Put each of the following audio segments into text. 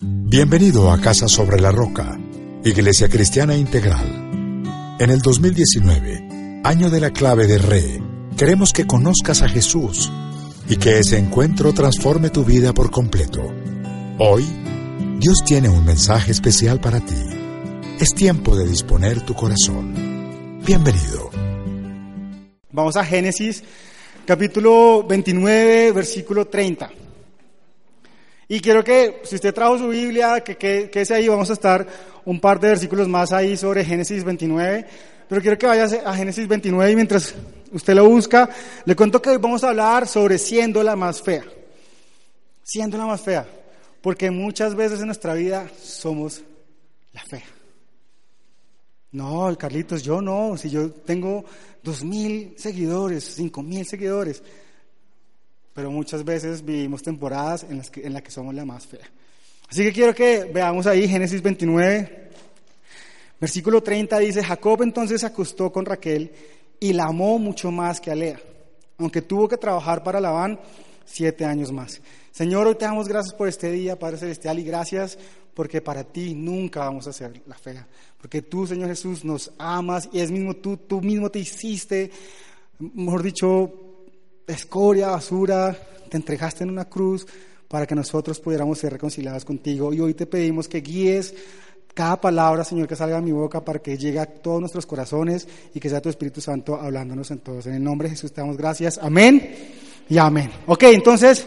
Bienvenido a Casa sobre la Roca, Iglesia Cristiana Integral. En el 2019, año de la clave de Re, queremos que conozcas a Jesús y que ese encuentro transforme tu vida por completo. Hoy, Dios tiene un mensaje especial para ti. Es tiempo de disponer tu corazón. Bienvenido. Vamos a Génesis capítulo 29, versículo 30. Y quiero que, si usted trajo su Biblia, que, que, que ahí, vamos a estar un par de versículos más ahí sobre Génesis 29. Pero quiero que vaya a Génesis 29 y mientras usted lo busca, le cuento que hoy vamos a hablar sobre siendo la más fea. Siendo la más fea. Porque muchas veces en nuestra vida somos la fea. No, Carlitos, yo no. Si yo tengo dos mil seguidores, cinco mil seguidores pero muchas veces vivimos temporadas en las que, en que somos la más fea. Así que quiero que veamos ahí Génesis 29, versículo 30 dice, Jacob entonces se acostó con Raquel y la amó mucho más que a Lea, aunque tuvo que trabajar para Labán siete años más. Señor, hoy te damos gracias por este día, Padre Celestial, y gracias porque para ti nunca vamos a ser la fea, porque tú, Señor Jesús, nos amas y es mismo tú, tú mismo te hiciste, mejor dicho, escoria, basura, te entregaste en una cruz para que nosotros pudiéramos ser reconciliados contigo. Y hoy te pedimos que guíes cada palabra, Señor, que salga de mi boca para que llegue a todos nuestros corazones y que sea tu Espíritu Santo hablándonos en todos. En el nombre de Jesús te damos gracias. Amén y amén. Ok, entonces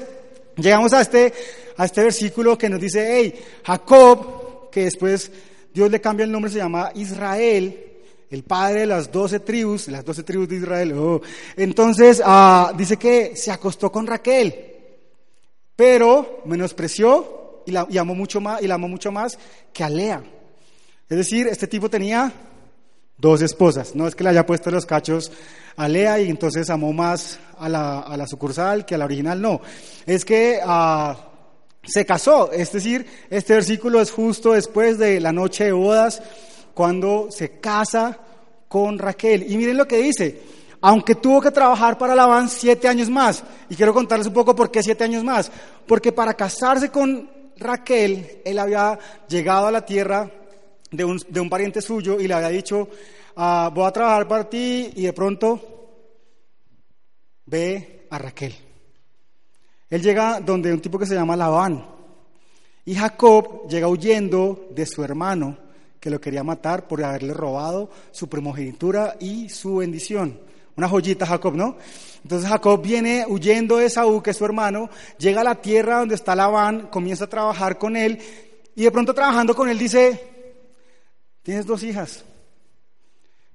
llegamos a este, a este versículo que nos dice, hey, Jacob, que después Dios le cambia el nombre, se llama Israel, el padre de las doce tribus, las doce tribus de Israel. Oh. Entonces ah, dice que se acostó con Raquel, pero menospreció y la, amó mucho más, y la amó mucho más que a Lea. Es decir, este tipo tenía dos esposas. No es que le haya puesto los cachos a Lea y entonces amó más a la, sucursal que a la original. No, es que ah, se casó. Es decir, este versículo es justo después de la noche de bodas cuando se casa con Raquel. Y miren lo que dice, aunque tuvo que trabajar para Labán siete años más, y quiero contarles un poco por qué siete años más, porque para casarse con Raquel, él había llegado a la tierra de un, de un pariente suyo y le había dicho, ah, voy a trabajar para ti y de pronto ve a Raquel. Él llega donde un tipo que se llama Labán. Y Jacob llega huyendo de su hermano que lo quería matar por haberle robado su primogenitura y su bendición. Una joyita Jacob, ¿no? Entonces Jacob viene huyendo de Saúl, que es su hermano, llega a la tierra donde está Labán, comienza a trabajar con él y de pronto trabajando con él dice, tienes dos hijas.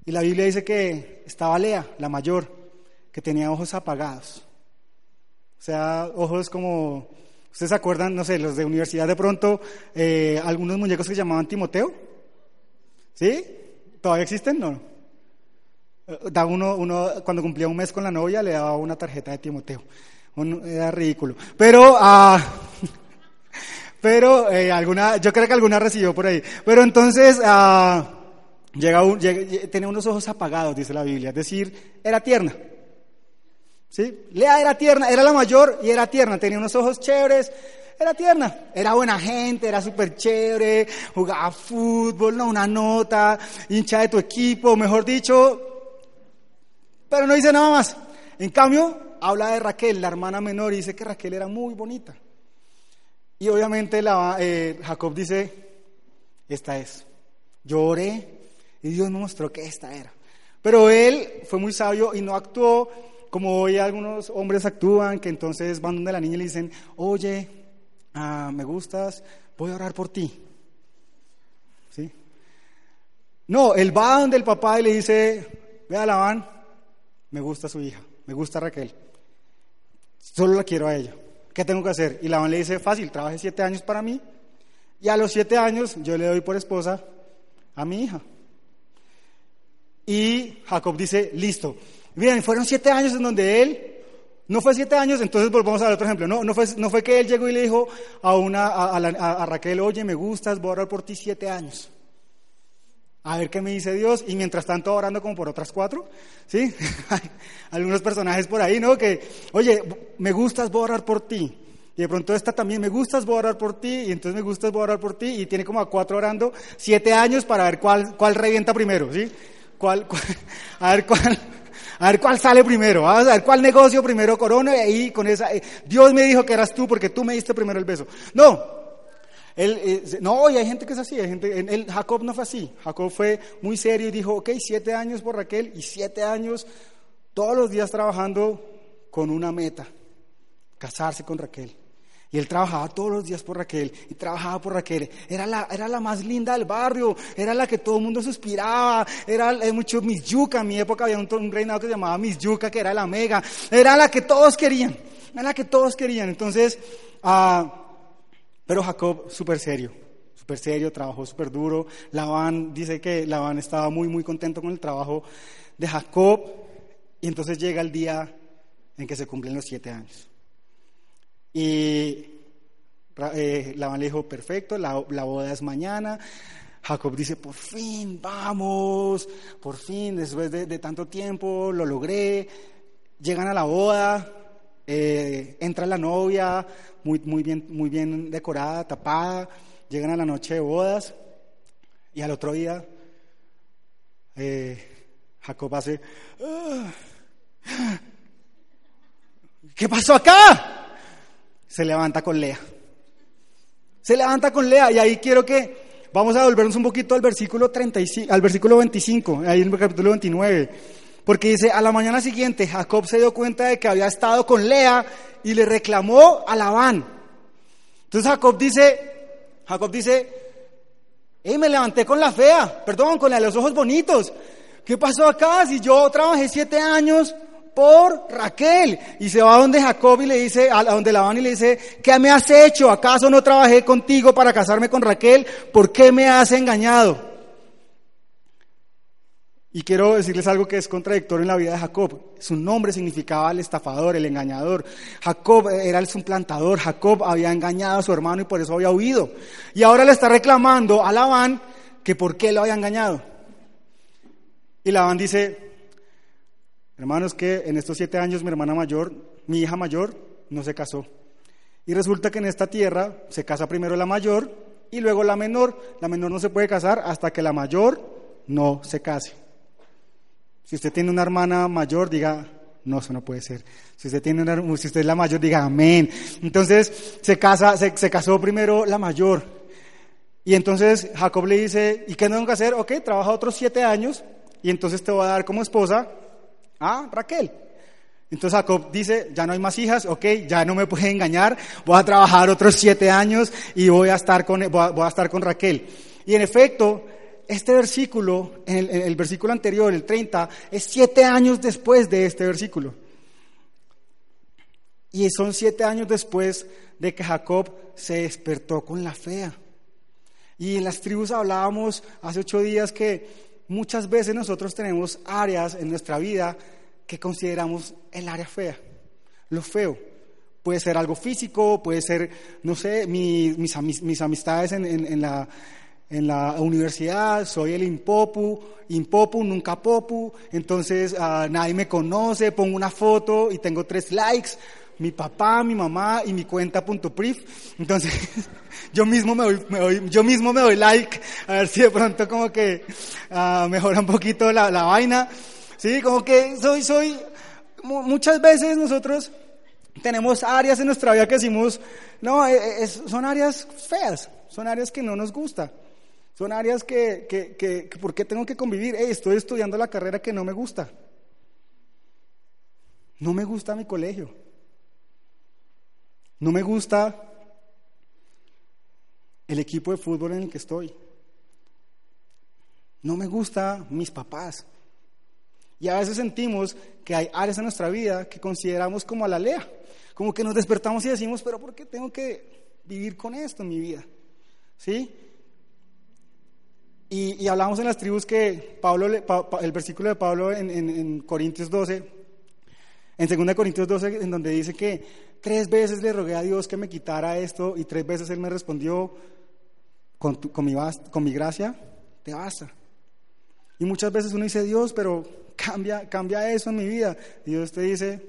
Y la Biblia dice que estaba Lea, la mayor, que tenía ojos apagados. O sea, ojos como, ¿ustedes se acuerdan, no sé, los de universidad de pronto, eh, algunos muñecos que llamaban Timoteo? ¿Sí? ¿Todavía existen? No. Da uno, uno, cuando cumplía un mes con la novia, le daba una tarjeta de Timoteo. era ridículo. Pero, ah, pero eh, alguna, yo creo que alguna recibió por ahí. Pero entonces, ah, llega, un, tenía unos ojos apagados, dice la Biblia. Es decir, era tierna. ¿Sí? Lea era tierna, era la mayor y era tierna. Tenía unos ojos chéveres, era tierna, era buena gente, era súper chévere, jugaba fútbol, no una nota, hincha de tu equipo, mejor dicho, pero no dice nada más. En cambio, habla de Raquel, la hermana menor, y dice que Raquel era muy bonita. Y obviamente la, eh, Jacob dice, esta es. Yo oré y Dios me mostró que esta era. Pero él fue muy sabio y no actuó como hoy algunos hombres actúan, que entonces van donde la niña y le dicen, oye, ah, me gustas, voy a orar por ti. ¿Sí? No, él va donde el papá y le dice, ve a Labán, me gusta su hija, me gusta Raquel, solo la quiero a ella. ¿Qué tengo que hacer? Y Labán le dice, fácil, trabajé siete años para mí, Y a los siete años yo le doy por esposa a mi hija. Y Jacob dice, listo. Miren, fueron siete años en donde él, no fue siete años, entonces volvamos a ver otro ejemplo. No, no, fue, no fue que él llegó y le dijo a Raquel, oye, me gustas, voy a orar por ti siete años. A ver qué me dice Dios. Y mientras tanto orando como por otras cuatro. ¿Sí? Algunos personajes por ahí, ¿no? Que, oye, me gustas, voy a orar por ti. Y de pronto esta también, me gustas, voy a orar por ti, y entonces me gustas, voy a orar por ti, y tiene como a cuatro orando, siete años para ver cuál, cuál revienta primero, ¿sí? ¿Cuál, a ver cuál, a ver cuál sale primero, vamos a ver cuál negocio primero corona, y ahí con esa, eh, Dios me dijo que eras tú porque tú me diste primero el beso. No, él, eh, no, y hay gente que es así, hay gente, él, Jacob no fue así, Jacob fue muy serio y dijo, ok, siete años por Raquel y siete años todos los días trabajando con una meta, casarse con Raquel. Y él trabajaba todos los días por Raquel y trabajaba por Raquel. Era la, era la más linda del barrio, era la que todo el mundo suspiraba, era mucho Miss Yuca. En mi época había un, reinado que se llamaba Miss Yuca, que era la mega. Era la que todos querían, era la que todos querían. Entonces, ah, pero Jacob súper serio, súper serio, trabajó súper duro. Labán dice que Labán estaba muy, muy contento con el trabajo de Jacob. Y entonces llega el día en que se cumplen los siete años. Y eh, le dijo, perfecto, la, boda es mañana. Jacob dice, por fin, vamos, por fin, después de, tanto tiempo, lo logré. Llegan a la boda, eh, entra la novia, muy, muy, bien, muy bien decorada, tapada. Llegan a la noche de bodas y al otro día eh, Jacob hace, ah, ¿qué pasó acá? Se levanta con Lea. Se levanta con Lea y ahí quiero que vamos a volvernos un poquito al versículo 35, al versículo 25, ahí en el capítulo 29, porque dice, a la mañana siguiente Jacob se dio cuenta de que había estado con Lea y le reclamó a Labán. Entonces Jacob dice, Jacob dice, hey, me levanté con la fea, perdón, con la de los ojos bonitos. ¿Qué pasó acá? Si yo trabajé siete años por Raquel. Y se va donde Jacob y le dice, a donde Labán y le dice, ¿qué me has hecho? ¿Acaso no trabajé contigo para casarme con Raquel? ¿Por qué me has engañado? Y quiero decirles algo que es contradictorio en la vida de Jacob. Su nombre significaba el estafador, el engañador. Jacob era el suplantador. Jacob había engañado a su hermano y por eso había huido. Y ahora le está reclamando a Labán que por qué lo había engañado. Y Labán dice, Hermanos, que en estos siete años mi hermana mayor, mi hija mayor, no se casó. Y resulta que en esta tierra se casa primero la mayor y luego la menor. La menor no se puede casar hasta que la mayor no se case. Si usted tiene una hermana mayor, diga, no, eso no puede ser. Si usted tiene una, si usted es la mayor, diga amén. Entonces se casa, se, se casó primero la mayor. Y entonces Jacob le dice, ¿y qué tengo que hacer? Ok, trabaja otros siete años y entonces te voy a dar como esposa Ah, Raquel. Entonces Jacob dice, ya no hay más hijas, ok, ya no me puede engañar, voy a trabajar otros siete años y voy a estar con, a, estar con Raquel. Y en efecto, este versículo, el, el, versículo anterior, el 30, es siete años después de este versículo. Y son siete años después de que Jacob se despertó con la fea. Y en las tribus hablábamos hace ocho días que muchas veces nosotros tenemos áreas en nuestra vida que consideramos el área fea, lo feo. Puede ser algo físico, puede ser, no sé, mis, mis, amistades en, la, en la universidad, soy el impopu, impopu, nunca popu, entonces ah, nadie me conoce, pongo una foto y tengo tres likes, mi papá, mi mamá y mi cuenta punto Entonces, yo mismo me doy, yo mismo me doy like, a ver si de pronto como que uh, mejora un poquito la, la, vaina. Sí, como que soy, soy, muchas veces nosotros tenemos áreas en nuestra vida que decimos, no, e, e, son áreas feas, son áreas que no nos gusta. Son áreas que, que, que, que ¿por qué tengo que convivir? estoy estudiando la carrera que no me gusta. No me gusta mi colegio. No me gusta el equipo de fútbol en el que estoy. No me gusta mis papás. Y a veces sentimos que hay áreas en nuestra vida que consideramos como a la lea. Como que nos despertamos y decimos, pero ¿por qué tengo que vivir con esto en mi vida? ¿Sí? Y, y hablamos en las tribus que Pablo, el versículo de Pablo en, en- en Corintios 12, en 2 Corintios 12, en donde dice que tres veces le rogué a Dios que me quitara esto y tres veces Él me respondió, con, con, mi, con mi gracia, te basta. Y muchas veces uno dice, Dios, pero cambia, cambia eso en mi vida. Dios te dice,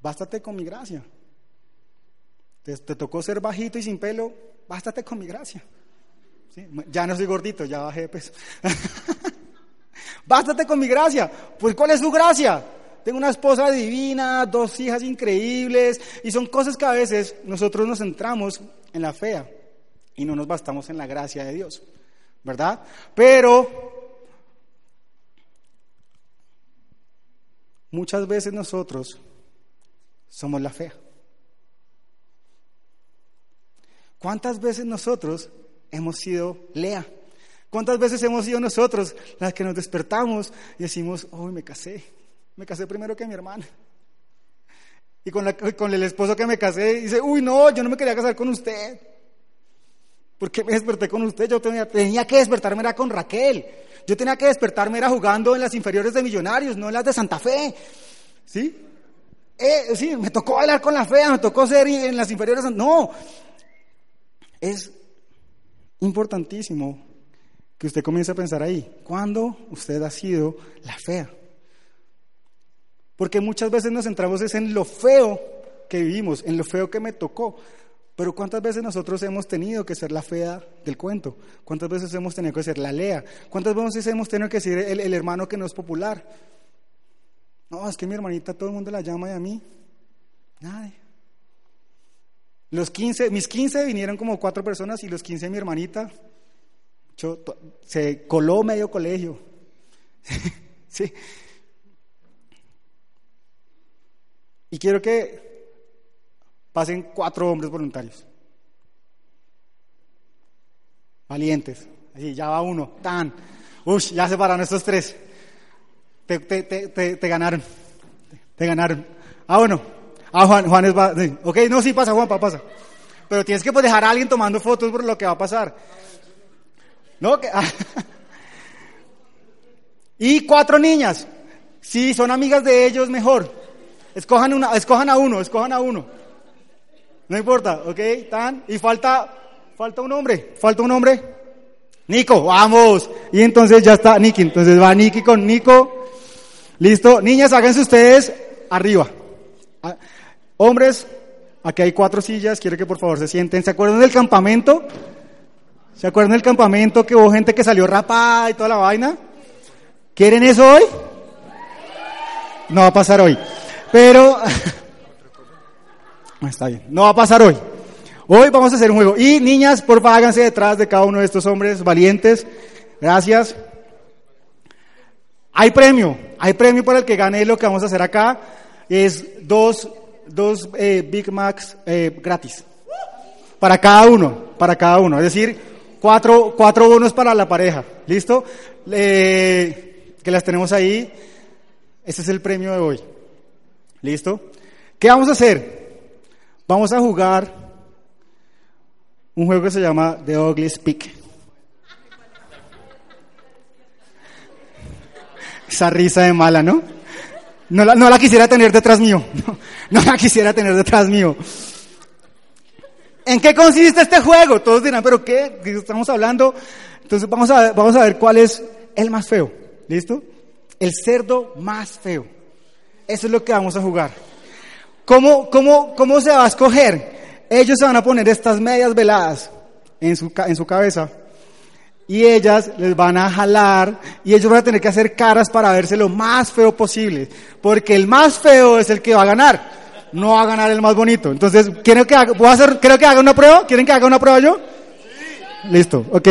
bástate con mi gracia. Te, tocó ser bajito y sin pelo, bástate con mi gracia. Ya no soy gordito, ya bajé de peso. bástate con mi gracia. Pues ¿cuál es su gracia? Tengo una esposa divina, dos hijas increíbles, y son cosas que a veces nosotros nos centramos en la fea y no nos bastamos en la gracia de Dios, ¿verdad? Pero muchas veces nosotros somos la fea. ¿Cuántas veces nosotros hemos sido Lea? ¿Cuántas veces hemos sido nosotros las que nos despertamos y decimos, hoy me casé, me casé primero que mi hermana? Y con, el esposo que me casé dice, uy, no, yo no me quería casar con usted. ¿Por qué me desperté con usted? Yo tenía, tenía que despertarme era con Raquel. Yo tenía que despertarme era jugando en las inferiores de Millonarios, no en las de Santa Fe. ¿Sí? Eh, sí, me tocó bailar con la fea, me tocó ser en las inferiores. No. Es importantísimo que usted comience a pensar ahí. ¿Cuándo usted ha sido la fea? Porque muchas veces nos centramos es en lo feo que vivimos, en lo feo que me tocó. Pero ¿cuántas veces nosotros hemos tenido que ser la fea del cuento? ¿Cuántas veces hemos tenido que ser la lea? ¿Cuántas veces hemos tenido que ser el, el hermano que no es popular? No, es que mi hermanita todo el mundo la llama y a mí, nadie. Los 15, mis 15 vinieron como cuatro personas y los 15 de mi hermanita yo- se coló medio colegio. sí. Y quiero que pasen cuatro hombres voluntarios. Valientes. Así, ya va uno. Tan. Uy, ya se pararon estos tres. Te, te, te, te, ganaron. Te ganaron. Ah, bueno. Ah, Juan, Juan es va. sí. Ok, no, sí pasa, Juan, pasa. Pero tienes que pues, dejar a alguien tomando fotos por lo que va a pasar. No, ah. Y cuatro niñas. Si son amigas de ellos, mejor. Escojan, una, escojan a uno, escojan a uno. No importa, ¿ok? Tan. Y falta, falta un hombre, falta un hombre. Nico, vamos. Y entonces ya está Nicky. Entonces va Nicky con Nico. Listo. Niñas, háganse ustedes arriba. Ah, Hombres, aquí hay cuatro sillas. Quiero que por favor se sienten. ¿Se acuerdan del campamento? ¿Se acuerdan del campamento que hubo gente que salió rapada y toda la vaina? ¿Quieren eso hoy? No va a pasar hoy. Pero Ah, está bien, no va a pasar hoy. Hoy vamos a hacer un juego. Y niñas, por favor, háganse detrás de cada uno de estos hombres valientes. Gracias. Hay premio, hay premio para el que gane lo que vamos a hacer acá. Es dos, dos eh, Big Macs eh, gratis. Para cada uno, para cada uno. Es decir, cuatro, cuatro bonos para la pareja. ¿Listo? Eh, que las tenemos ahí. Este es el premio de hoy. ¿Listo? ¿Qué vamos a hacer? Vamos a jugar un juego que se llama The Ugly Speak. Esa risa de mala, ¿no? No la, quisiera tener detrás mío. No, no la quisiera tener detrás mío. ¿En qué consiste este juego? Todos dirán, ¿pero qué? ¿De qué estamos hablando? Entonces vamos a, vamos a ver cuál es el más feo. ¿Listo? El cerdo más feo. Eso es lo que vamos a jugar. ¿Cómo, cómo, cómo se va a escoger? Ellos se van a poner estas medias veladas en su, en su cabeza y ellas les van a jalar y ellos van a tener que hacer caras para verse lo más feo posible, porque el más feo es el que va a ganar, no va a ganar el más bonito. Entonces, ¿quieren que haga, ¿puedo hacer, ¿quiero que haga una prueba? ¿Quieren que haga una prueba yo? Listo, ok.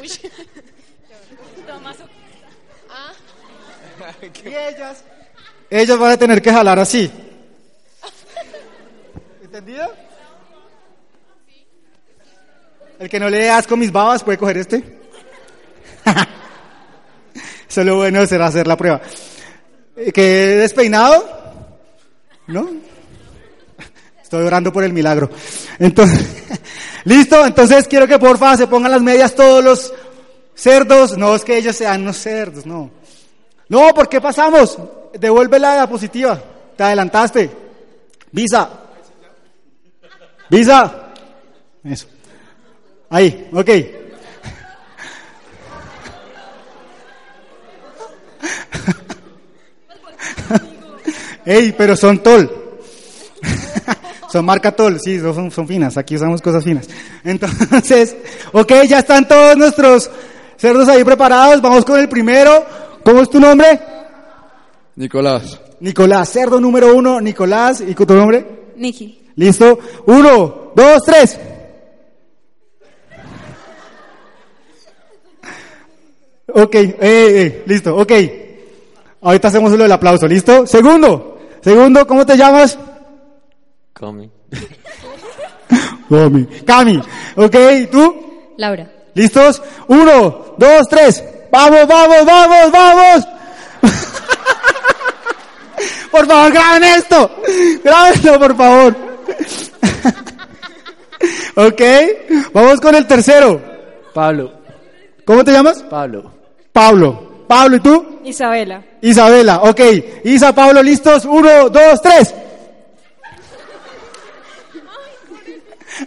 Uy. Lo más- Ah, Y ellas, ellas van a tener que jalar así. ¿Entendido? El que no le dé asco mis babas puede coger este. Eso es lo bueno será hacer la prueba. Eh, ¿Que despeinado? ¿No? Esto Estoy orando por el milagro. Entonces, listo, entonces quiero que porfa se pongan las medias todos los cerdos. No es que ellos sean los cerdos, no. No, ¿por qué pasamos? Devuelve la diapositiva. Te adelantaste. Visa. Visa. Eso. Ahí, ok. Ey, pero son tol. son marca tol, sí, son, son finas. Aquí usamos cosas finas. Entonces, ok, ya están todos nuestros cerdos ahí preparados. Vamos con el primero. ¿Cómo es tu nombre? Nicolás. Nicolás, cerdo número uno, Nicolás. ¿Y tu nombre? Niki. ¿Listo? Uno, dos, tres. Ok, eh, eh, listo, ok. Ahorita hacemos lo del aplauso, ¿listo? Segundo, segundo, ¿cómo te llamas? Cami. Cami. Cami, ok, ¿tú? Laura. ¿Listos? Uno, dos, tres. Vamos, vamos, vamos, vamos. por favor, graben esto. Grábenlo, por favor. ok, vamos con el tercero. Pablo. ¿Cómo te llamas? Pablo. Pablo. Pablo, ¿y tú? Isabela. Isabela, ok. Isa, Pablo, listos. Uno, dos, tres.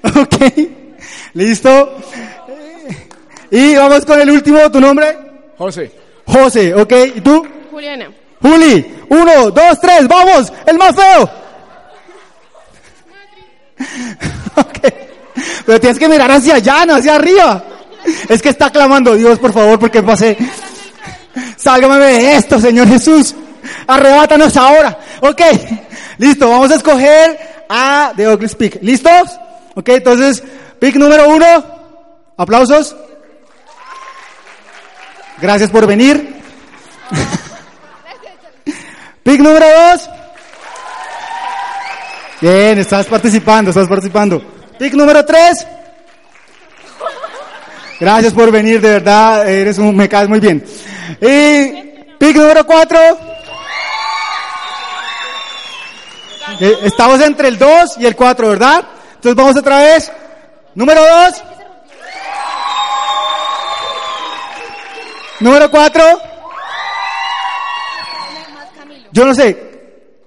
Ok. Listo. Y vamos con el último, ¿tu nombre? José. José, ok. ¿Y tú? Juliana. Juli. Uno, dos, tres, vamos. El más feo. Ok. Pero tienes que mirar hacia allá, no hacia arriba. Es que está clamando, Dios, por favor, porque pasé. Sálgame de esto, Señor Jesús. Arrebátanos ahora. Ok. Listo, vamos a escoger a The Ugly Speak. ¿Listos? Ok, entonces, pick número uno. Aplausos. Gracias por venir. pick número dos. Bien, estás participando, estás participando. Pick número tres. Gracias por venir, de verdad, eres un, me caes muy bien. Y pick número cuatro. Eh, Estamos entre el 2 y el 4, ¿verdad? Entonces vamos otra vez. Número 2. Número 4. Yo no sé,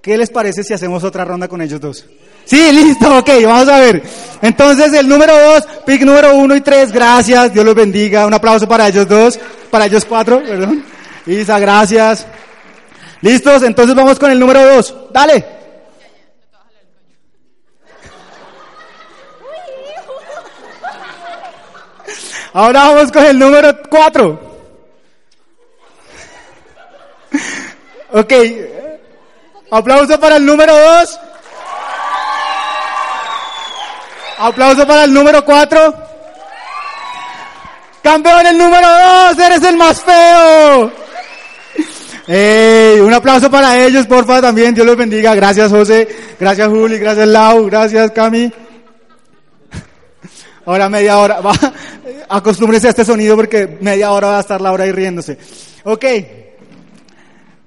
¿qué les parece si hacemos otra ronda con ellos dos? Sí, listo, ok, vamos a ver. Entonces el número 2, pick número 1 y 3, gracias, Dios los bendiga. Un aplauso para ellos dos, para ellos cuatro, perdón. Isa, gracias. ¿Listos? Entonces vamos con el número 2. Dale. Ahora vamos con el número 4. Ok. Aplauso para el número 2. Aplauso para el número 4. Campeón el número 2, eres el más feo. Ey, un aplauso para ellos, porfa, también. Dios los bendiga. Gracias, José. Gracias, Juli. Gracias, Lau. Gracias, Cami. Ahora media hora. Va, acostúmbrese a este sonido porque media hora va a estar Laura ahí riéndose. Ok.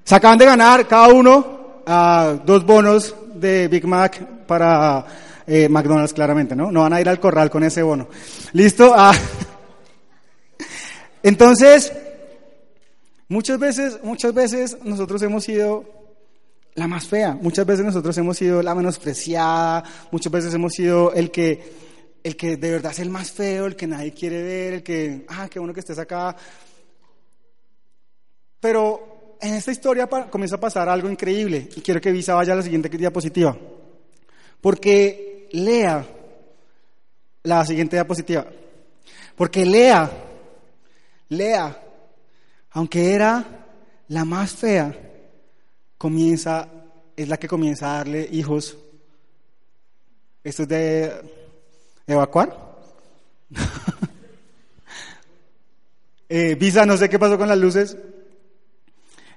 Se acaban de ganar cada uno ah, dos bonos de Big Mac para eh, McDonald's, claramente, ¿no? No van a ir al corral con ese bono. ¿Listo? Ah. Entonces, muchas veces, muchas veces nosotros hemos sido la más fea. Muchas veces nosotros hemos sido la menospreciada. Muchas veces hemos sido el que, el que de verdad es el más feo, el que nadie quiere ver, el que, ah, qué bueno que estés acá. Pero en esta historia comienza a pasar algo increíble y quiero que Visa vaya a la siguiente diapositiva. Porque Lea, la siguiente diapositiva, porque Lea, Lea, aunque era la más fea, comienza, es la que comienza a darle hijos. ¿Esto es de evacuar? eh, Visa, no sé qué pasó con las luces.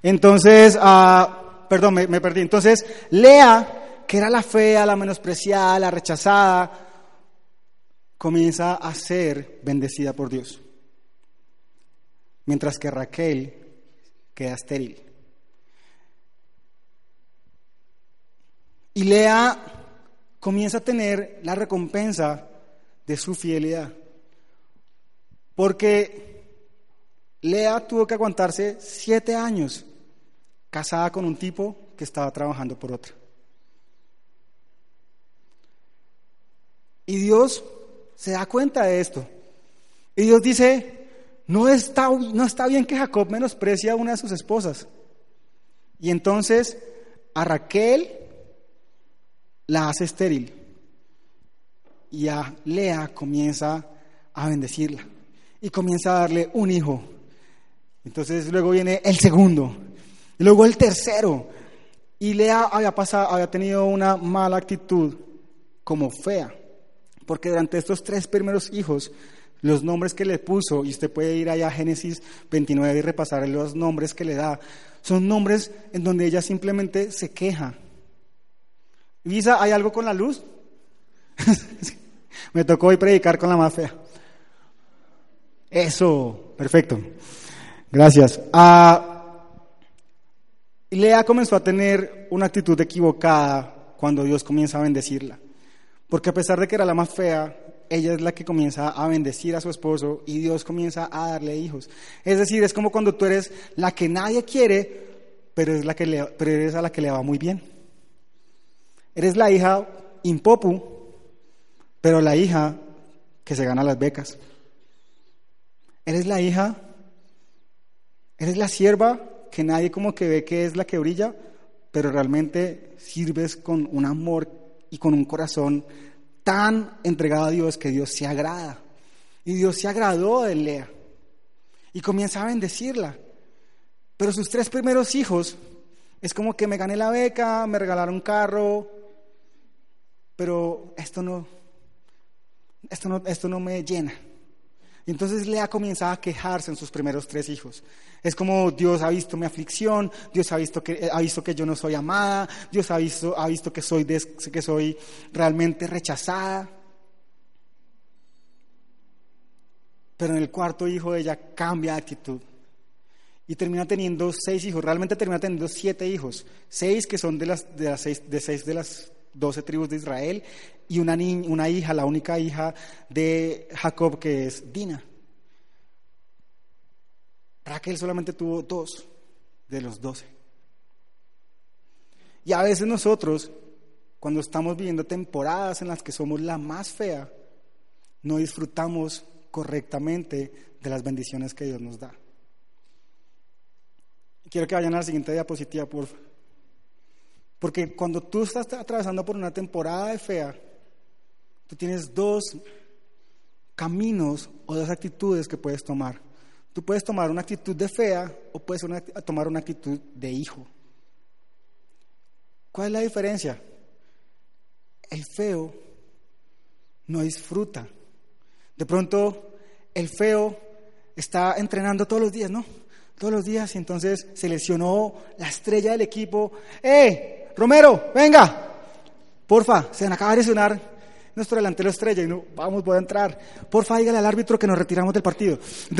Entonces, ah, perdón, me, me perdí. Entonces, Lea, que era la fea, la menospreciada, la rechazada, comienza a ser bendecida por Dios. Mientras que Raquel queda estéril. Y Lea comienza a tener la recompensa de su fidelidad. Porque Lea tuvo que aguantarse siete años casada con un tipo que estaba trabajando por otra. Y Dios se da cuenta de esto. Y Dios dice, no está, no está bien que Jacob menosprecie a una de sus esposas. Y entonces a Raquel la hace estéril. Y a Lea comienza a bendecirla. Y comienza a darle un hijo. Entonces luego viene el segundo. Y luego el tercero. Y Lea había, pasado, había tenido una mala actitud como fea. Porque durante estos tres primeros hijos, los nombres que le puso, y usted puede ir allá a Génesis 29 y repasar los nombres que le da, son nombres en donde ella simplemente se queja. Visa, ¿hay algo con la luz? Me tocó hoy predicar con la más fea. Eso, perfecto. Gracias. Ah, Lea comenzó a tener una actitud equivocada cuando Dios comienza a bendecirla. Porque a pesar de que era la más fea, ella es la que comienza a bendecir a su esposo y Dios comienza a darle hijos. Es decir, es como cuando tú eres la que nadie quiere, pero, es la que le, pero eres a la que le va muy bien. Eres la hija impopu, pero la hija que se gana las becas. Eres la hija, eres la sierva que nadie como que ve que es la que brilla, pero realmente sirves con un amor y con un corazón tan entregado a Dios que Dios se agrada. Y Dios se agradó de Lea y comienza a bendecirla. Pero sus tres primeros hijos es como que me gané la beca, me regalaron un carro, pero esto no, esto no, esto no me llena. Y entonces Lea comienza a quejarse en sus primeros tres hijos. Es como Dios ha visto mi aflicción, Dios ha visto que, ha visto que yo no soy amada, Dios ha visto, ha visto que, soy que soy realmente rechazada. Pero en el cuarto hijo ella cambia de actitud y termina teniendo seis hijos. Realmente termina teniendo siete hijos. Seis que son de las, de seis de las doce tribus de Israel y una, una hija, la única hija de Jacob que es Dina. Raquel solamente tuvo dos de los doce. Y a veces nosotros, cuando estamos viviendo temporadas en las que somos la más fea, no disfrutamos correctamente de las bendiciones que Dios nos da. Quiero que vayan a la siguiente diapositiva, por favor. Porque cuando tú estás atravesando por una temporada de fea, tú tienes dos caminos o dos actitudes que puedes tomar. Tú puedes tomar una actitud de fea o puedes tomar una actitud de hijo. ¿Cuál es la diferencia? El feo no disfruta. De pronto, el feo está entrenando todos los días, ¿no? Todos los días y entonces se lesionó la estrella del equipo. ¡Eh! Romero, venga. Porfa, se acaba de lesionar nuestro delantero estrella y no, vamos, voy a entrar. Porfa, dígale al árbitro que nos retiramos del partido.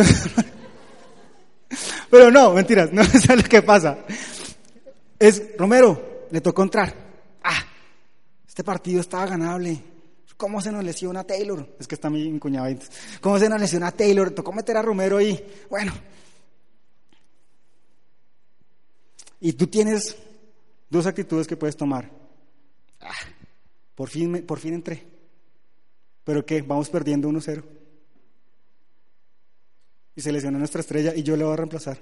pero no, mentiras, no es lo que pasa. Es, Romero, le tocó entrar. Ah, este partido estaba ganable. ¿Cómo se nos lesiona Taylor? Es que está mi, mi cuñado ahí. ¿Cómo se nos lesiona Taylor? Tocó meter a Romero ahí. Bueno. Y tú tienes Dos actitudes que puedes tomar. Ah, por, fin, por fin entré. ¿Pero qué? Vamos perdiendo 1-0. Y se lesiona nuestra estrella y yo le voy a reemplazar.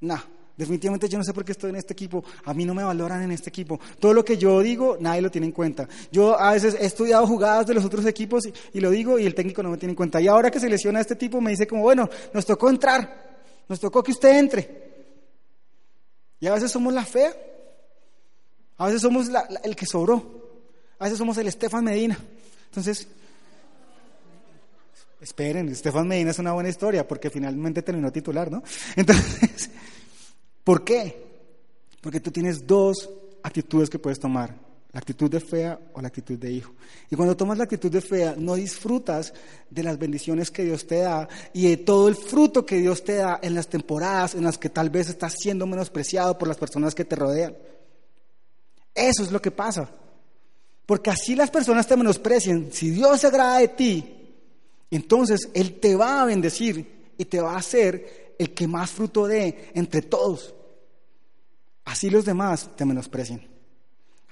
No, definitivamente yo no sé por qué estoy en este equipo. A mí no me valoran en este equipo. Todo lo que yo digo, nadie lo tiene en cuenta. Yo a veces he estudiado jugadas de los otros equipos y, y lo digo y el técnico no me tiene en cuenta. Y ahora que se lesiona este tipo me dice como, bueno, nos tocó entrar. Nos tocó que usted entre. Y a veces somos la fea. A veces somos el que sobró. A veces somos el Estefan Medina. Entonces, esperen, Estefan Medina es una buena historia porque finalmente terminó titular, ¿no? Entonces, ¿por qué? Porque tú tienes dos actitudes que puedes tomar la actitud de fea o la actitud de hijo. Y cuando tomas la actitud de fea, no disfrutas de las bendiciones que Dios te da y de todo el fruto que Dios te da en las temporadas en las que tal vez estás siendo menospreciado por las personas que te rodean. Eso es lo que pasa. Porque así las personas te menosprecien. Si Dios se agrada de ti, entonces Él te va a bendecir y te va a hacer el que más fruto dé entre todos. Así los demás te menosprecien.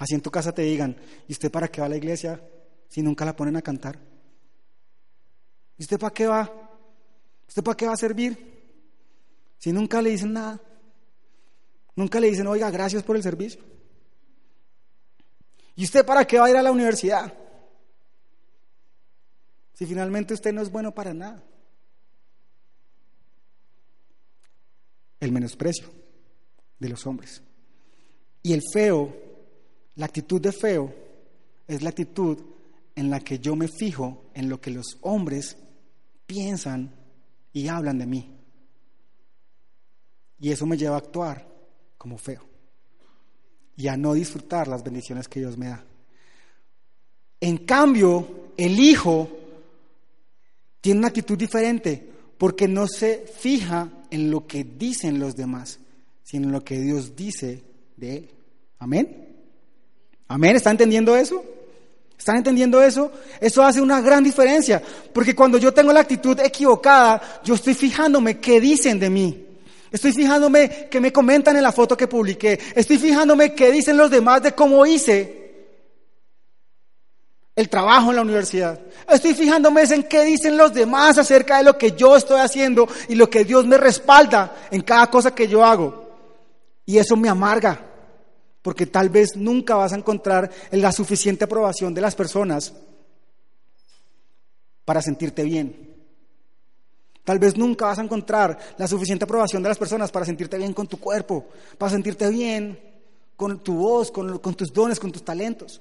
Así en tu casa te digan, ¿y usted para qué va a la iglesia si nunca la ponen a cantar? ¿Y usted para qué va? ¿Usted para qué va a servir? Si nunca le dicen nada. Nunca le dicen, oiga, gracias por el servicio. ¿Y usted para qué va a ir a la universidad? Si finalmente usted no es bueno para nada. El menosprecio de los hombres. Y el feo, la actitud de feo, es la actitud en la que yo me fijo en lo que los hombres piensan y hablan de mí. Y eso me lleva a actuar como feo y a no disfrutar las bendiciones que Dios me da. En cambio, el hijo tiene una actitud diferente porque no se fija en lo que dicen los demás, sino en lo que Dios dice de él. Amén. Amén. ¿Está entendiendo eso? ¿Están entendiendo eso? Eso hace una gran diferencia, porque cuando yo tengo la actitud equivocada, yo estoy fijándome qué dicen de mí. Estoy fijándome que me comentan en la foto que publiqué. Estoy fijándome qué dicen los demás de cómo hice el trabajo en la universidad. Estoy fijándome en qué dicen los demás acerca de lo que yo estoy haciendo y lo que Dios me respalda en cada cosa que yo hago. Y eso me amarga, porque tal vez nunca vas a encontrar la suficiente aprobación de las personas para sentirte bien. Tal vez nunca vas a encontrar la suficiente aprobación de las personas para sentirte bien con tu cuerpo, para sentirte bien con tu voz, con, tus dones, con tus talentos.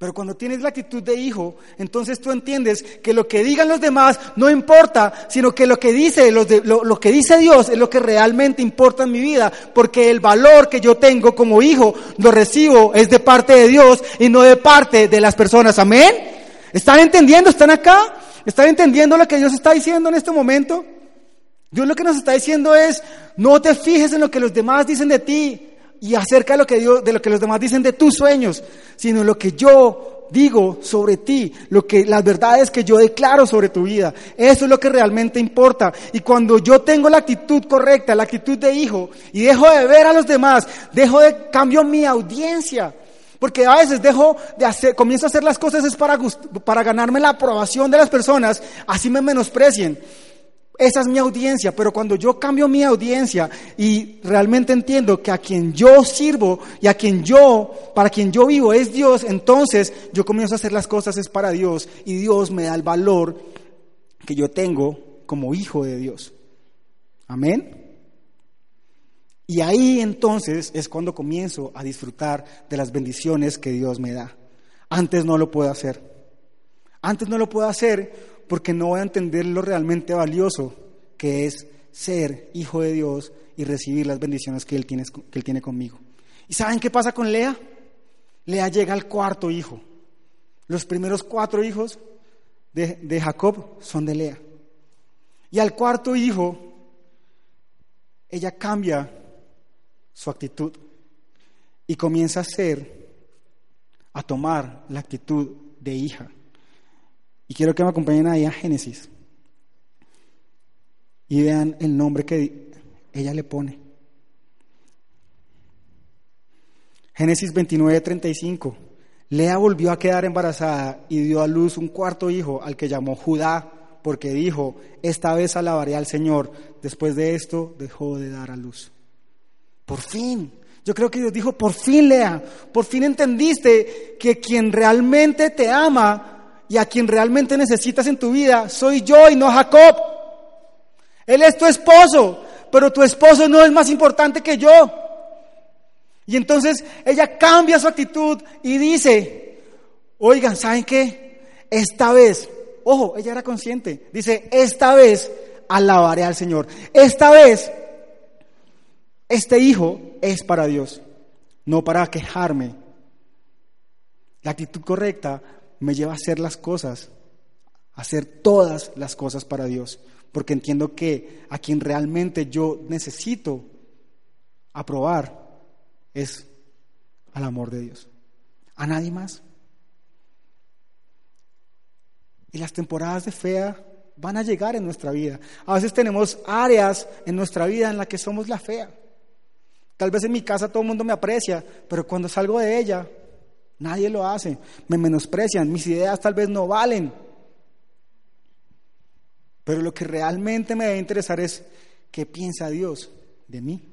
Pero cuando tienes la actitud de hijo, entonces tú entiendes que lo que digan los demás no importa, sino que lo que dice, lo, lo, que dice Dios es lo que realmente importa en mi vida, porque el valor que yo tengo como hijo lo recibo es de parte de Dios y no de parte de las personas. Amén. ¿Están entendiendo? ¿Están acá? ¿Están entendiendo lo que Dios está diciendo en este momento? Dios lo que nos está diciendo es, no te fijes en lo que los demás dicen de ti y acerca de lo que, Dios, de lo que los demás dicen de tus sueños, sino lo que yo digo sobre ti, lo que las verdades que yo declaro sobre tu vida. Eso es lo que realmente importa. Y cuando yo tengo la actitud correcta, la actitud de hijo, y dejo de ver a los demás, dejo de cambio mi audiencia. Porque a veces dejo de hacer, comienzo a hacer las cosas es para, para ganarme la aprobación de las personas, así me menosprecien. Esa es mi audiencia, pero cuando yo cambio mi audiencia y realmente entiendo que a quien yo sirvo y a quien yo, para quien yo vivo es Dios, entonces yo comienzo a hacer las cosas es para Dios y Dios me da el valor que yo tengo como hijo de Dios. Amén. Y ahí entonces es cuando comienzo a disfrutar de las bendiciones que Dios me da. Antes no lo puedo hacer. Antes no lo puedo hacer porque no voy a entender lo realmente valioso que es ser hijo de Dios y recibir las bendiciones que Él tiene, que él tiene conmigo. ¿Y saben qué pasa con Lea? Lea llega al cuarto hijo. Los primeros cuatro hijos de, de Jacob son de Lea. Y al cuarto hijo, ella cambia su actitud y comienza a ser, a tomar la actitud de hija. Y quiero que me acompañen ahí a Génesis y vean el nombre que ella le pone. Génesis 29, 35. Lea volvió a quedar embarazada y dio a luz un cuarto hijo al que llamó Judá, porque dijo, esta vez alabaré al Señor. Después de esto dejó de dar a luz. Por fin. Yo creo que Dios dijo, por fin Lea, por fin entendiste que quien realmente te ama y a quien realmente necesitas en tu vida soy yo y no Jacob. Él es tu esposo, pero tu esposo no es más importante que yo. Y entonces ella cambia su actitud y dice, oigan, ¿saben qué? Esta vez, ojo, ella era consciente, dice, esta vez alabaré al Señor. Esta vez este hijo es para Dios, no para quejarme. La actitud correcta me lleva a hacer las cosas, a hacer todas las cosas para Dios, porque entiendo que a quien realmente yo necesito aprobar es al amor de Dios. a nadie más. Y las temporadas de fea van a llegar en nuestra vida. A veces tenemos áreas en nuestra vida en las que somos la fea. Tal vez en mi casa todo el mundo me aprecia, pero cuando salgo de ella, nadie lo hace. Me menosprecian, mis ideas tal vez no valen. Pero lo que realmente me debe interesar es qué piensa Dios de mí.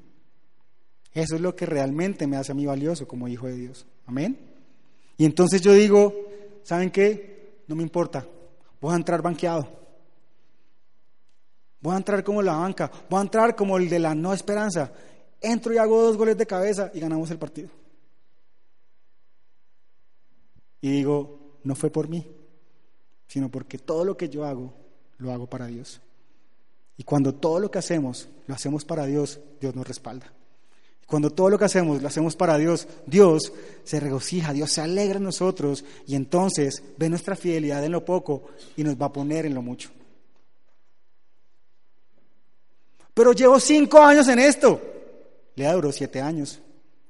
Eso es lo que realmente me hace a mí valioso como hijo de Dios. Amén. Y entonces yo digo, ¿saben qué? No me importa. Voy a entrar banqueado. Voy a entrar como la banca. Voy a entrar como el de la no esperanza. Entro y hago dos goles de cabeza y ganamos el partido. Y digo, no fue por mí, sino porque todo lo que yo hago, lo hago para Dios. Y cuando todo lo que hacemos, lo hacemos para Dios, Dios nos respalda. Cuando todo lo que hacemos lo hacemos para Dios, Dios se regocija, Dios se alegra en nosotros y entonces ve nuestra fidelidad en lo poco y nos va a poner en lo mucho. Pero llevo cinco años en esto. Le duró siete años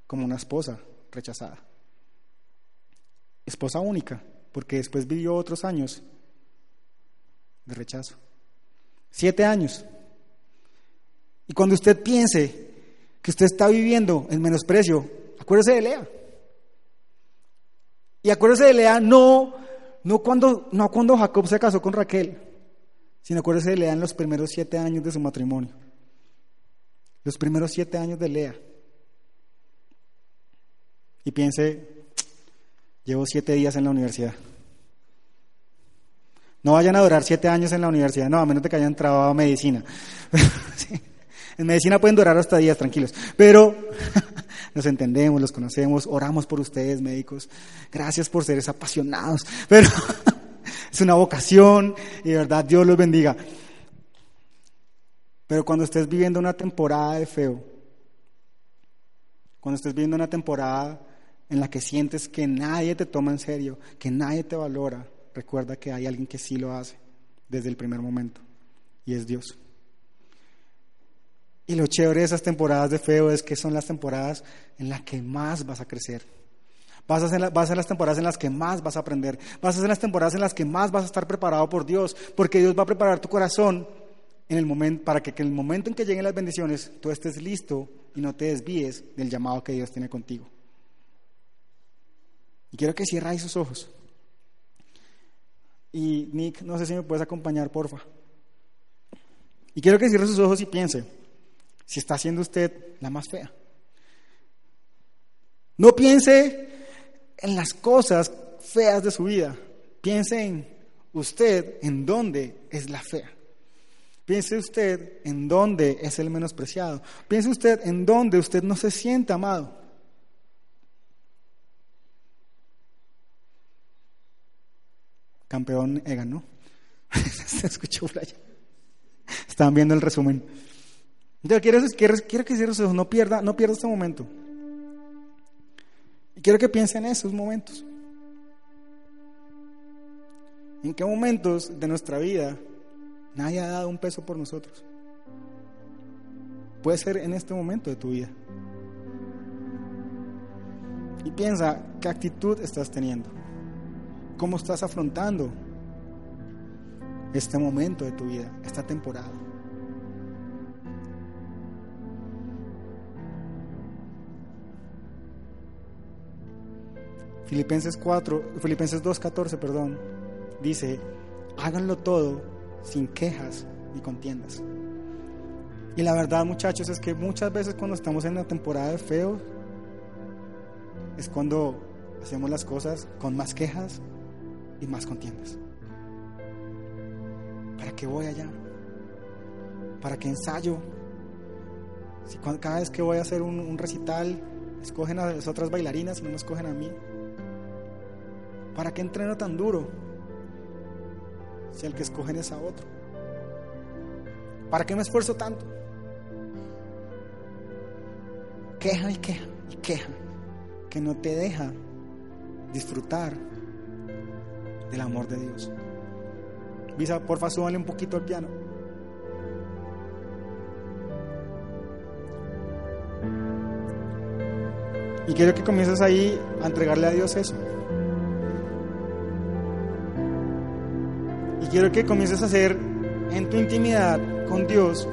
como una esposa rechazada. Esposa única, porque después vivió otros años de rechazo. Siete años. Y cuando usted piense que usted está viviendo en menosprecio, acuérdese de Lea. Y acuérdese de Lea no, no, cuando, no cuando Jacob se casó con Raquel, sino acuérdese de Lea en los primeros siete años de su matrimonio. Los primeros siete años de Lea. Y piense, llevo siete días en la universidad. No vayan a durar siete años en la universidad, no, a menos de que hayan a medicina. En medicina pueden durar hasta días, tranquilos. Pero nos entendemos, los conocemos, oramos por ustedes, médicos. Gracias por ser apasionados. Pero es una vocación y de verdad Dios los bendiga. Pero cuando estés viviendo una temporada de feo, cuando estés viviendo una temporada en la que sientes que nadie te toma en serio, que nadie te valora, recuerda que hay alguien que sí lo hace desde el primer momento y es Dios. Y lo chévere de esas temporadas de feo es que son las temporadas en las que más vas a crecer. Vas a, ser, las temporadas en las que más vas a aprender. Vas a ser las temporadas en las que más vas a estar preparado por Dios. Porque Dios va a preparar tu corazón en el momento, para que, que en el momento en que lleguen las bendiciones tú estés listo y no te desvíes del llamado que Dios tiene contigo. Y quiero que cierres sus ojos. Y Nick, no sé si me puedes acompañar, porfa. Y quiero que cierre sus ojos y piense si está siendo usted la más fea. No piense en las cosas feas de su vida. Piense en usted en dónde es la fea. Piense usted en dónde es el menospreciado. Piense usted en dónde usted no se siente amado. Campeón Egan, ¿no? se escuchó allá. Estaban viendo el resumen. Entonces, quiero, quiero, que cierre ojos, no pierda, no pierda este momento. Y quiero que piense en esos momentos. ¿En qué momentos de nuestra vida nadie ha dado un peso por nosotros? Puede ser en este momento de tu vida. Y piensa qué actitud estás teniendo. ¿Cómo estás afrontando este momento de tu vida, esta temporada? Filipenses 4, Filipenses 2:14, perdón, dice, háganlo todo sin quejas ni contiendas. Y la verdad, muchachos, es que muchas veces cuando estamos en la temporada de feo, es cuando hacemos las cosas con más quejas y más contiendas. ¿Para qué voy allá? ¿Para qué ensayo? Si cada vez que voy a hacer un, recital, escogen a las otras bailarinas y no me escogen a mí. ¿Para qué entreno tan duro? Si el que escogen es a otro. ¿Para qué me esfuerzo tanto? Queja y queja y queja que no te deja disfrutar del amor de Dios. Visa, porfa, súbale un poquito al piano. Y quiero que comiences ahí a entregarle a Dios eso. Y quiero que comiences a hacer en tu intimidad con Dios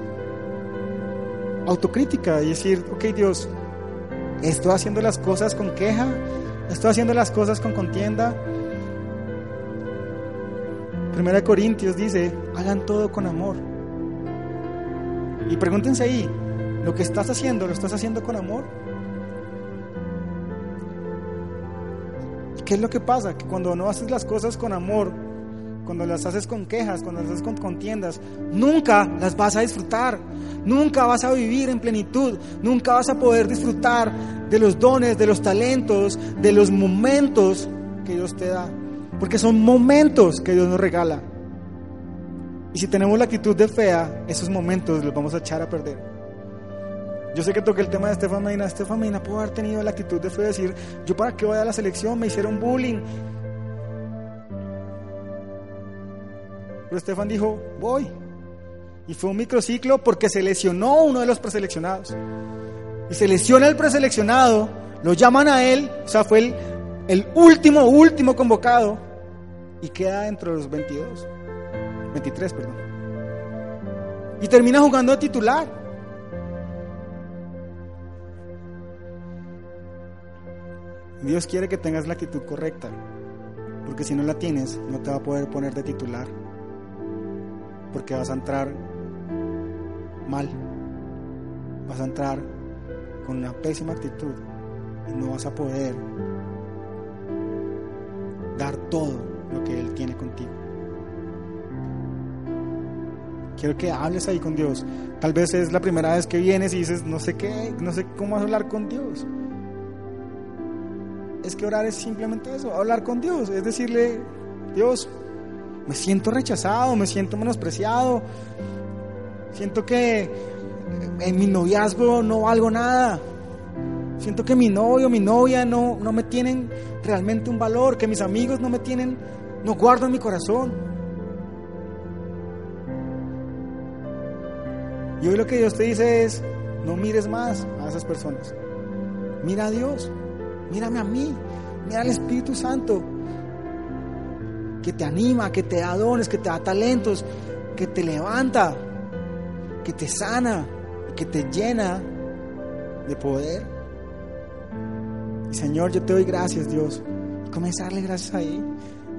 autocrítica y decir, ok Dios, estoy haciendo las cosas con queja, estoy haciendo las cosas con contienda. Primera Corintios dice, hagan todo con amor. Y pregúntense ahí, ¿lo que estás haciendo, lo estás haciendo con amor? ¿Qué es lo que pasa? Que cuando no haces las cosas con amor, cuando las haces con quejas, cuando las haces con contiendas, nunca las vas a disfrutar, nunca vas a vivir en plenitud, nunca vas a poder disfrutar de los dones, de los talentos, de los momentos que Dios te da, porque son momentos que Dios nos regala. Y si tenemos la actitud de fea, esos momentos los vamos a echar a perder. Yo sé que toqué el tema de Estefan Medina. Estefan Medina pudo haber tenido la actitud de fe de decir, yo para qué voy a la selección, me hicieron bullying. Pero Estefan dijo, voy. Y fue un microciclo porque se lesionó uno de los preseleccionados. Y se lesiona el preseleccionado, lo llaman a él, o sea, fue el, el último, último convocado, y queda dentro de los 22, 23, perdón. Y termina jugando de titular. Dios quiere que tengas la actitud correcta, porque si no la tienes, no te va a poder poner de titular, porque vas a entrar mal, vas a entrar con una pésima actitud y no vas a poder dar todo lo que Él tiene contigo. Quiero que hables ahí con Dios. Tal vez es la primera vez que vienes y dices, no sé qué, no sé cómo hablar con Dios es que orar es simplemente eso, hablar con Dios, es decirle, Dios, me siento rechazado, me siento menospreciado, siento que en mi noviazgo no valgo nada, siento que mi novio, mi novia no, no me tienen realmente un valor, que mis amigos no me tienen, no guardan mi corazón. Y hoy lo que Dios te dice es, no mires más a esas personas, mira a Dios. Mírame a mí, mira al Espíritu Santo, que te anima, que te da dones, que te da talentos, que te levanta, que te sana, que te llena de poder. Señor, yo te doy gracias, Dios. Comenzarle gracias ahí.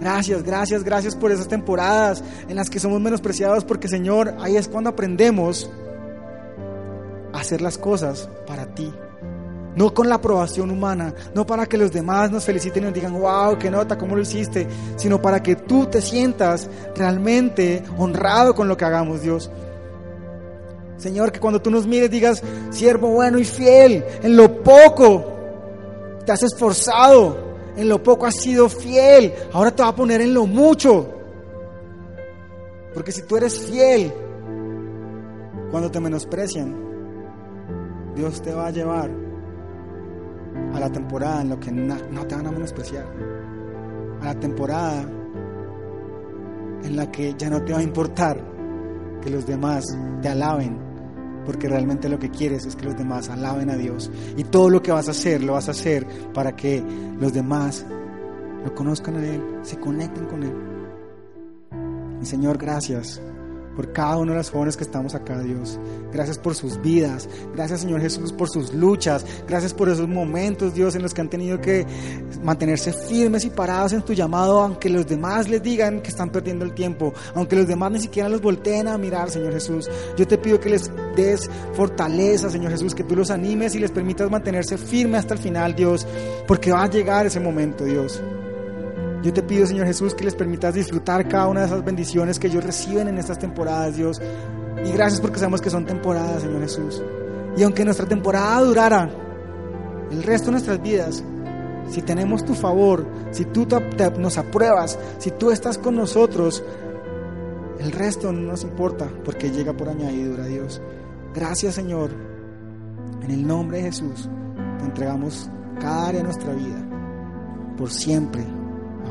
Gracias, gracias, gracias por esas temporadas en las que somos menospreciados, porque Señor, ahí es cuando aprendemos a hacer las cosas para ti no con la aprobación humana, no para que los demás nos feliciten y nos digan, wow, qué nota, cómo lo hiciste, sino para que tú te sientas realmente honrado con lo que hagamos, Dios. Señor, que cuando tú nos mires digas, siervo bueno y fiel, en lo poco te has esforzado, en lo poco has sido fiel, ahora te va a poner en lo mucho. Porque si tú eres fiel, cuando te menosprecian, Dios te va a llevar a la temporada en la que no, te van a menospreciar, a la temporada en la que ya no te va a importar que los demás te alaben, porque realmente lo que quieres es que los demás alaben a Dios. Y todo lo que vas a hacer, lo vas a hacer para que los demás lo conozcan a Él, se conecten con Él. Y Señor, gracias por cada uno de los jóvenes que estamos acá, Dios. Gracias por sus vidas. Gracias, Señor Jesús, por sus luchas. Gracias por esos momentos, Dios, en los que han tenido que mantenerse firmes y parados en tu llamado, aunque los demás les digan que están perdiendo el tiempo, aunque los demás ni siquiera los volteen a mirar, Señor Jesús. Yo te pido que les des fortaleza, Señor Jesús, que tú los animes y les permitas mantenerse firmes hasta el final, Dios, porque va a llegar ese momento, Dios. Yo te pido, Señor Jesús, que les permitas disfrutar cada una de esas bendiciones que ellos reciben en estas temporadas, Dios. Y gracias porque sabemos que son temporadas, Señor Jesús. Y aunque nuestra temporada durara el resto de nuestras vidas, si tenemos tu favor, si tú nos apruebas, si tú estás con nosotros, el resto no nos importa porque llega por añadidura, Dios. Gracias, Señor. En el nombre de Jesús te entregamos cada área de nuestra vida, por siempre.